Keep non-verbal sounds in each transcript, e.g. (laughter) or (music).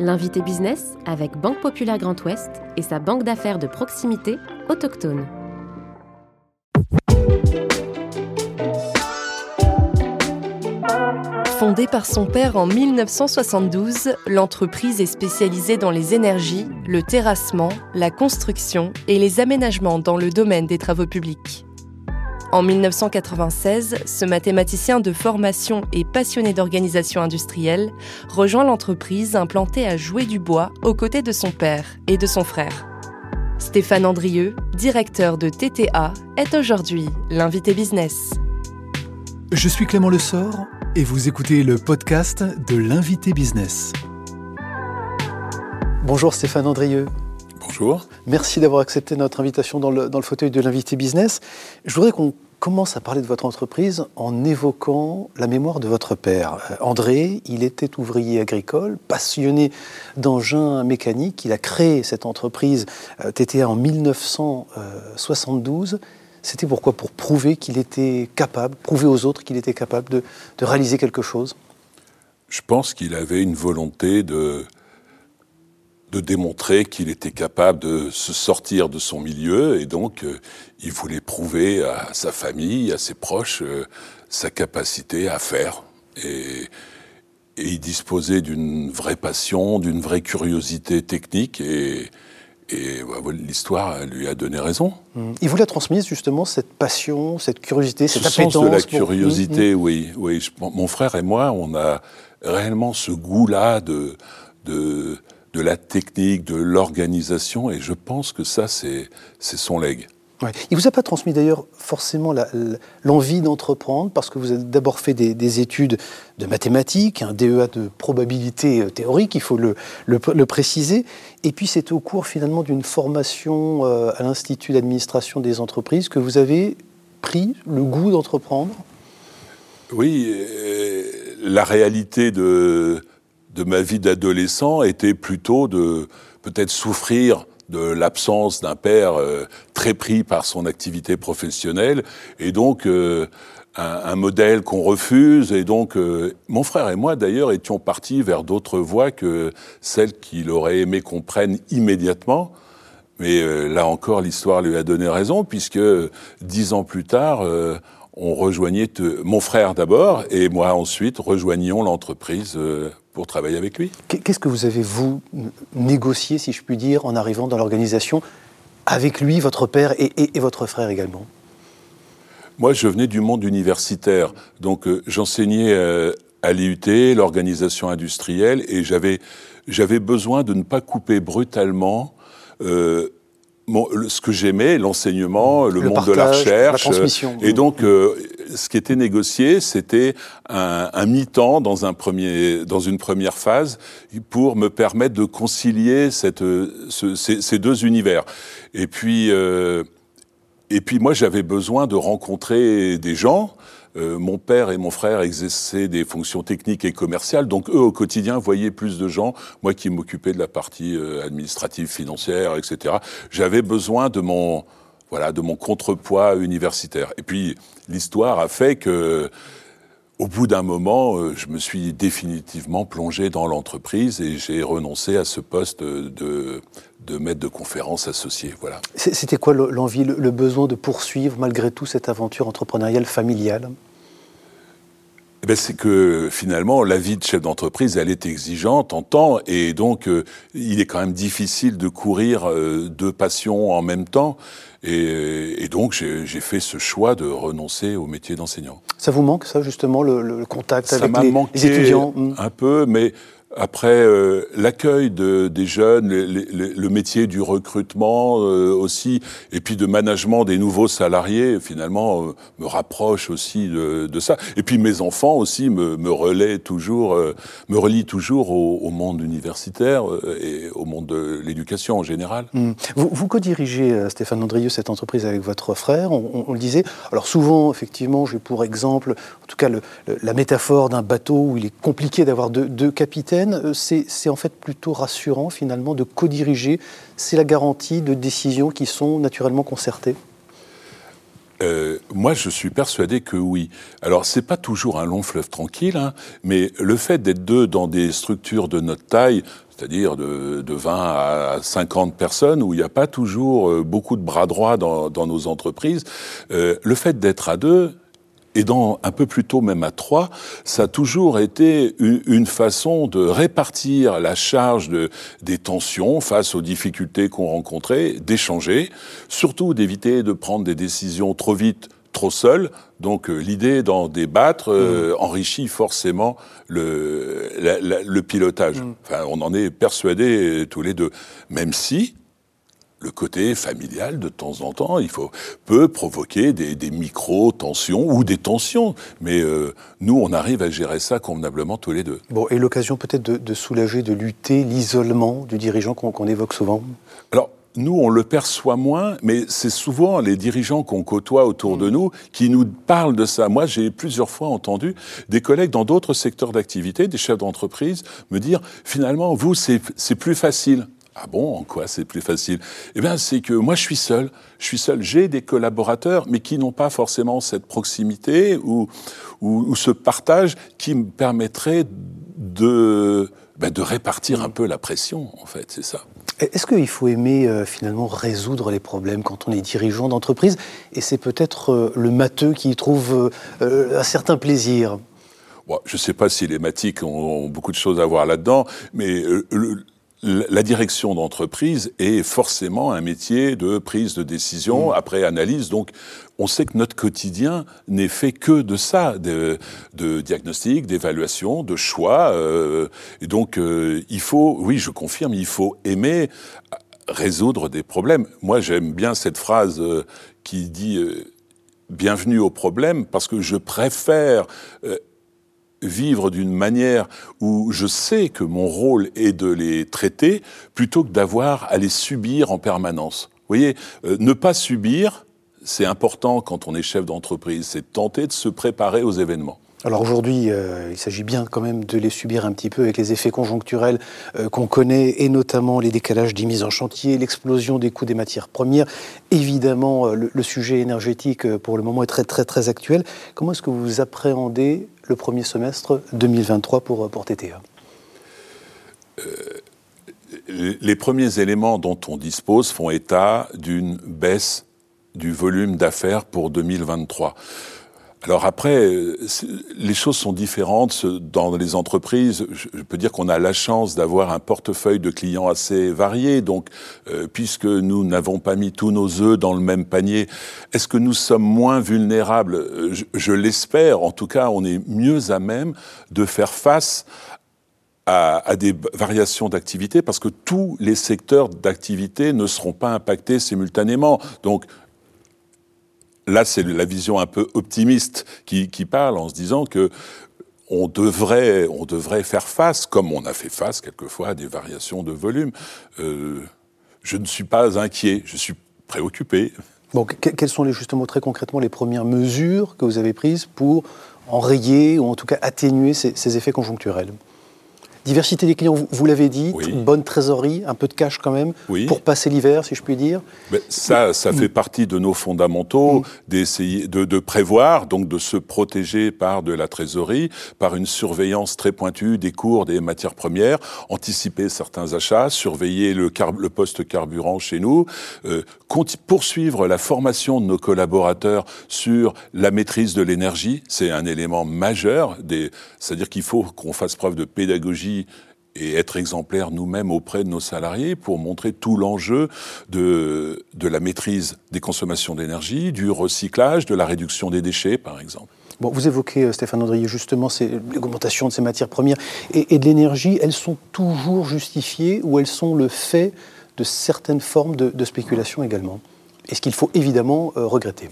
L'invité business avec Banque Populaire Grand Ouest et sa banque d'affaires de proximité autochtone. Fondée par son père en 1972, l'entreprise est spécialisée dans les énergies, le terrassement, la construction et les aménagements dans le domaine des travaux publics. En 1996, ce mathématicien de formation et passionné d'organisation industrielle rejoint l'entreprise implantée à Jouer du Bois aux côtés de son père et de son frère. Stéphane Andrieux, directeur de TTA, est aujourd'hui l'invité business. Je suis Clément Lessort et vous écoutez le podcast de l'invité business. Bonjour Stéphane Andrieux. Bonjour. Merci d'avoir accepté notre invitation dans le, dans le fauteuil de l'invité business. Je voudrais qu'on commence à parler de votre entreprise en évoquant la mémoire de votre père. Euh, André, il était ouvrier agricole, passionné d'engins mécaniques. Il a créé cette entreprise euh, TTA en 1972. C'était pourquoi? Pour prouver qu'il était capable, prouver aux autres qu'il était capable de, de réaliser quelque chose? Je pense qu'il avait une volonté de, de démontrer qu'il était capable de se sortir de son milieu et donc euh, il voulait prouver à sa famille, à ses proches, euh, sa capacité à faire. Et, et il disposait d'une vraie passion, d'une vraie curiosité technique et, et bah, l'histoire lui a donné raison. Mmh. Il vous l'a transmise justement cette passion, cette curiosité, cette ce sens de la curiosité, mmh. oui, oui. Je, mon frère et moi, on a réellement ce goût-là de, de de la technique, de l'organisation, et je pense que ça, c'est son legs. Ouais. Il vous a pas transmis d'ailleurs forcément l'envie d'entreprendre parce que vous avez d'abord fait des, des, études de mathématiques, un DEA de probabilité euh, théorique, il faut le, le, le préciser, et puis c'est au cours finalement d'une formation euh, à l'Institut d'administration des entreprises que vous avez pris le goût d'entreprendre? Oui, la réalité de de ma vie d'adolescent était plutôt de peut-être souffrir de l'absence d'un père euh, très pris par son activité professionnelle et donc euh, un, modèle qu'on refuse et donc euh, mon frère et moi d'ailleurs étions partis vers d'autres voies que celles qu'il aurait aimé qu'on prenne immédiatement. Mais là encore l'histoire lui a donné raison puisque dix ans plus tard on rejoignait mon frère d'abord et moi ensuite rejoignions l'entreprise pour travailler avec lui. Qu'est-ce que vous avez, vous, négocié, si je puis dire, en arrivant dans l'organisation, avec lui, votre père et, et, et, votre frère également? Moi, je venais du monde universitaire, donc euh, j'enseignais euh, à l'IUT, l'organisation industrielle, et j'avais, j'avais besoin de ne pas couper brutalement euh, ce que j'aimais, l'enseignement, le, le, monde partage, de la recherche. La transmission. Et donc, euh, ce qui était négocié, c'était un, mi-temps dans une première phase, pour me permettre de concilier ces, deux univers. Et puis, euh, et puis moi, j'avais besoin de rencontrer des gens. Euh, mon père et mon frère exerçaient des fonctions techniques et commerciales, donc eux au quotidien voyaient plus de gens. Moi qui m'occupais de la partie euh, administrative, financière, etc. J'avais besoin de mon voilà de mon contrepoids universitaire. Et puis l'histoire a fait que au bout d'un moment, euh, je me suis définitivement plongé dans l'entreprise et j'ai renoncé à ce poste de, de maître de conférence associé. Voilà. C'était quoi l'envie, le besoin de poursuivre malgré tout cette aventure entrepreneuriale familiale? Eh ben, c'est que finalement, la vie de chef d'entreprise, elle est exigeante en temps, et donc euh, il est quand même difficile de courir euh, deux passions en même temps. Et, et donc j'ai fait ce choix de renoncer au métier d'enseignant. Ça vous manque ça justement le, le contact ça avec les, les, étudiants? Un peu, mais après, euh, l'accueil de, des jeunes, le, métier du recrutement euh, aussi, et puis de management des nouveaux salariés, finalement, euh, me rapproche aussi de, ça. Et puis mes enfants aussi me, relaient toujours, me relient toujours au, monde universitaire et au monde de l'éducation en général. Mmh. Vous, vous co-dirigez, Stéphane Andrieux, cette entreprise avec votre frère, on, le disait. Alors souvent, effectivement, j'ai pour exemple, en tout cas, la métaphore d'un bateau où il est compliqué d'avoir deux capitaines euh, c'est en fait plutôt rassurant finalement de co-diriger. C'est la garantie de décisions qui sont naturellement concertées euh, moi, je suis persuadé que oui. Alors, c'est pas toujours un long fleuve tranquille, hein, mais le fait d'être deux dans des structures de notre taille, c'est-à-dire de, de, 20 à 50 personnes, où il n'y a pas toujours euh, beaucoup de bras droits dans, nos entreprises, le fait d'être à deux, et dans un peu plus tôt même à trois, ça a toujours été une, façon de répartir la charge de, des tensions face aux difficultés qu'on rencontrait, d'échanger, surtout d'éviter de prendre des décisions trop vite trop seul. Donc euh, l'idée d'en débattre euh, mmh. enrichit forcément le, le pilotage. Mmh. Enfin, on en est persuadés tous les deux. Même si, le côté familial, de temps en temps, il faut, peut provoquer des, des micro-tensions ou des tensions. Mais euh, nous, on arrive à gérer ça convenablement tous les deux. Bon, et l'occasion peut-être de, de, soulager, de lutter l'isolement du dirigeant qu'on évoque souvent? Alors, nous, on le perçoit moins, mais c'est souvent les dirigeants qu'on côtoie autour de nous qui nous parlent de ça. Moi, j'ai plusieurs fois entendu des collègues dans d'autres secteurs d'activité, des chefs d'entreprise, me dire, finalement, vous, c'est plus facile. Ah bon, en quoi c'est plus facile? Eh bien, c'est que moi, je suis seul. Je suis seul. J'ai des collaborateurs, mais qui n'ont pas forcément cette proximité ou, ou, ce partage qui me permettrait de, ben, de répartir un peu la pression, en fait. C'est ça. Est-ce qu'il faut aimer euh, finalement résoudre les problèmes quand on est dirigeant d'entreprise? Et c'est peut-être euh, le matheux qui y trouve euh, un certain plaisir Bon, je ne sais pas si les mathiques ont, beaucoup de choses à voir là-dedans, mais le, la direction d'entreprise est forcément un métier de prise de décision mmh. après analyse. Donc, on sait que notre quotidien n'est fait que de ça, de, de diagnostic, d'évaluation, de choix. Euh, et donc, euh, il faut, oui, je confirme, il faut aimer résoudre des problèmes. Moi, j'aime bien cette phrase euh, qui dit bienvenue au problème parce que je préfère vivre d'une manière où je sais que mon rôle est de les traiter plutôt que d'avoir à les subir en permanence. Vous voyez, euh, ne pas subir, c'est important quand on est chef d'entreprise, c'est tenter de se préparer aux événements. Alors aujourd'hui, euh, il s'agit bien quand même de les subir un petit peu avec les effets conjoncturels euh, qu'on connaît et notamment les décalages des mises en chantier, l'explosion des coûts des matières premières. Évidemment, le, le, sujet énergétique pour le moment est très très très actuel. Comment est-ce que vous appréhendez le premier semestre 2023 pour, pour TTA euh, Les premiers éléments dont on dispose font état d'une baisse du volume d'affaires pour 2023. Alors après, les choses sont différentes dans les entreprises. Je peux dire qu'on a la chance d'avoir un portefeuille de clients assez varié. Donc, euh, puisque nous n'avons pas mis tous nos œufs dans le même panier, est-ce que nous sommes moins vulnérables? Je, je l'espère. En tout cas, on est mieux à même de faire face à, à, des variations d'activité parce que tous les secteurs d'activité ne seront pas impactés simultanément. Donc, là, c'est la vision un peu optimiste qui, parle en se disant que on devrait, on devrait faire face, comme on a fait face quelquefois à des variations de volume. Euh, je ne suis pas inquiet, je suis préoccupé. Bon, quelles sont les, justement très concrètement les premières mesures que vous avez prises pour enrayer ou en tout cas atténuer ces, ces effets conjoncturels? Diversité des clients, vous, l'avez dit, bonne trésorerie, un peu de cash quand même, pour passer l'hiver, si je puis dire. Mais ça, ça fait partie de nos fondamentaux, mm. d'essayer de, de, prévoir, donc de se protéger par de la trésorerie, par une surveillance très pointue des cours des matières premières, anticiper certains achats, surveiller le, le poste carburant chez nous, euh, poursuivre la formation de nos collaborateurs sur la maîtrise de l'énergie, c'est un élément majeur, c'est-à-dire qu'il faut qu'on fasse preuve de pédagogie et être exemplaire nous-mêmes auprès de nos salariés pour montrer tout l'enjeu de, de la maîtrise des consommations d'énergie, du recyclage, de la réduction des déchets, par exemple. Bon, vous évoquez, euh, Stéphane Andrier, justement l'augmentation de ces matières premières et, de l'énergie. Elles sont toujours justifiées ou elles sont le fait de certaines formes de, spéculation également? Est-ce qu'il faut évidemment euh, regretter?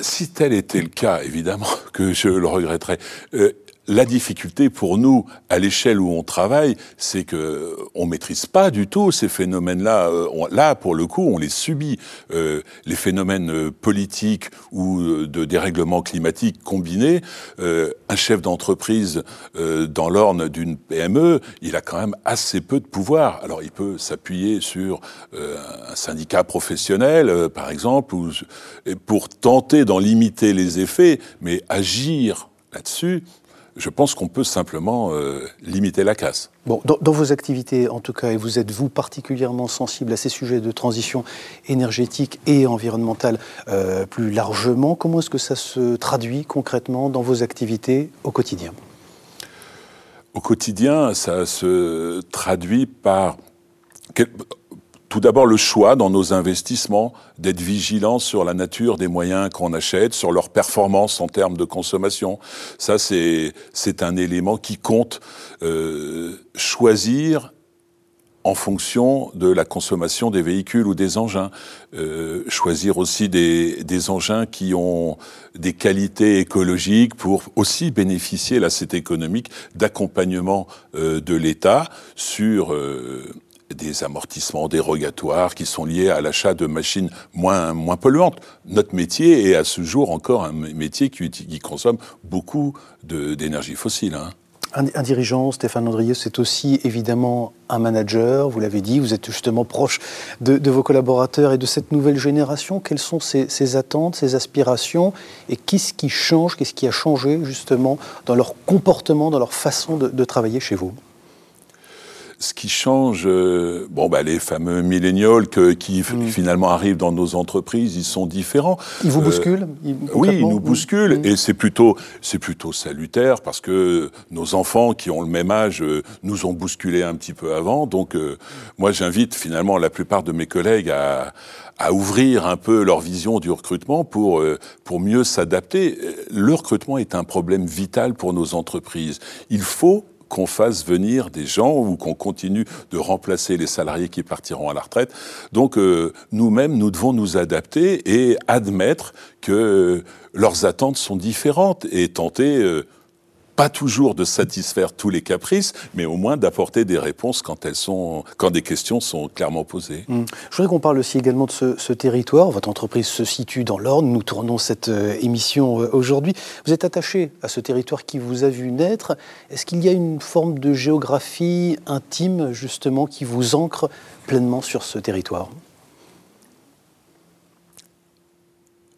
Si tel était le cas, évidemment (laughs) que je le regretterais. Euh, la difficulté pour nous, à l'échelle où on travaille, c'est que on maîtrise pas du tout ces phénomènes-là. Euh, là, pour le coup, on les subit. Euh, les phénomènes euh, politiques ou de dérèglement climatique combinés. un chef d'entreprise dans l'orne d'une PME, il a quand même assez peu de pouvoir. Alors, il peut s'appuyer sur un syndicat professionnel, par exemple, ou, pour tenter d'en limiter les effets, mais agir là-dessus, je pense qu'on peut simplement euh, limiter la casse. Bon, dans, vos activités, en tout cas, et vous êtes vous particulièrement sensible à ces sujets de transition énergétique et environnementale euh, plus largement, comment est-ce que ça se traduit concrètement dans vos activités au quotidien? Au quotidien, ça se traduit par tout d'abord le choix dans nos investissements d'être vigilants sur la nature des moyens qu'on achète, sur leur performance en termes de consommation. Ça, c'est un élément qui compte. Euh, choisir en fonction de la consommation des véhicules ou des engins. Euh, choisir aussi des, engins qui ont des qualités écologiques pour aussi bénéficier, là c'est économique, d'accompagnement euh, de l'État sur des amortissements dérogatoires qui sont liés à l'achat de machines moins, moins polluantes. Notre métier est à ce jour encore un métier qui, consomme beaucoup d'énergie fossile. Hein. Un, dirigeant, Stéphane Andrieux, c'est aussi évidemment un manager, vous l'avez dit, vous êtes justement proche de, vos collaborateurs et de cette nouvelle génération. Quelles sont ses, attentes, ses aspirations et qu'est-ce qui change, qu'est-ce qui a changé justement dans leur comportement, dans leur façon de travailler chez vous? Ce qui change, euh, bon, bah, les fameux millénials qui mm. finalement arrivent dans nos entreprises, ils sont différents. Ils vous euh, bousculent Oui, ils nous bousculent, mm. et c'est plutôt, c'est plutôt salutaire parce que nos enfants qui ont le même âge euh, nous ont bousculés un petit peu avant. Donc, moi, j'invite finalement la plupart de mes collègues à, à ouvrir un peu leur vision du recrutement pour, pour mieux s'adapter. Le recrutement est un problème vital pour nos entreprises. Il faut qu'on fasse venir des gens ou qu'on continue de remplacer les salariés qui partiront à la retraite. Donc euh, nous-mêmes, nous devons nous adapter et admettre que leurs attentes sont différentes et tenter euh, pas toujours de satisfaire tous les caprices, mais au moins d'apporter des réponses quand elles sont, quand des questions sont clairement posées. Mmh. Je voudrais qu'on parle aussi également de ce, territoire. Votre entreprise se situe dans l'Orne. Nous tournons cette euh, émission euh, aujourd'hui. Vous êtes attaché à ce territoire qui vous a vu naître. Est-ce qu'il y a une forme de géographie intime justement qui vous ancre pleinement sur ce territoire?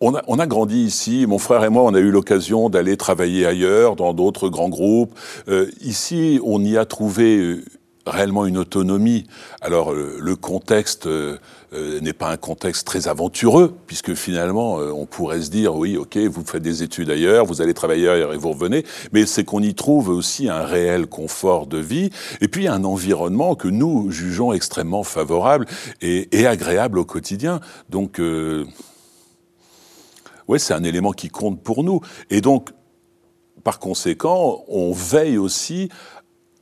On a, grandi ici. Mon frère et moi, on a eu l'occasion d'aller travailler ailleurs, dans d'autres grands groupes. Euh, ici, on y a trouvé euh, réellement une autonomie. Alors, euh, le contexte n'est pas un contexte très aventureux, puisque finalement, on pourrait se dire, oui, ok, vous faites des études ailleurs, vous allez travailler ailleurs et vous revenez, mais c'est qu'on y trouve aussi un réel confort de vie, et puis un environnement que nous jugeons extrêmement favorable et, et agréable au quotidien. Donc, oui, c'est un élément qui compte pour nous. Et donc, par conséquent, on veille aussi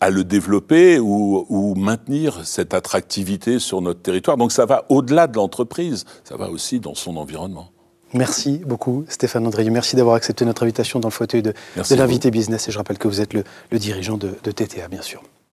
à le développer ou, maintenir cette attractivité sur notre territoire. Donc ça va au-delà de l'entreprise, ça va aussi dans son environnement. Merci beaucoup Stéphane Andrieux. Merci d'avoir accepté notre invitation dans le fauteuil de, l'invité business. Et je rappelle que vous êtes le, dirigeant de, de TTA, bien sûr.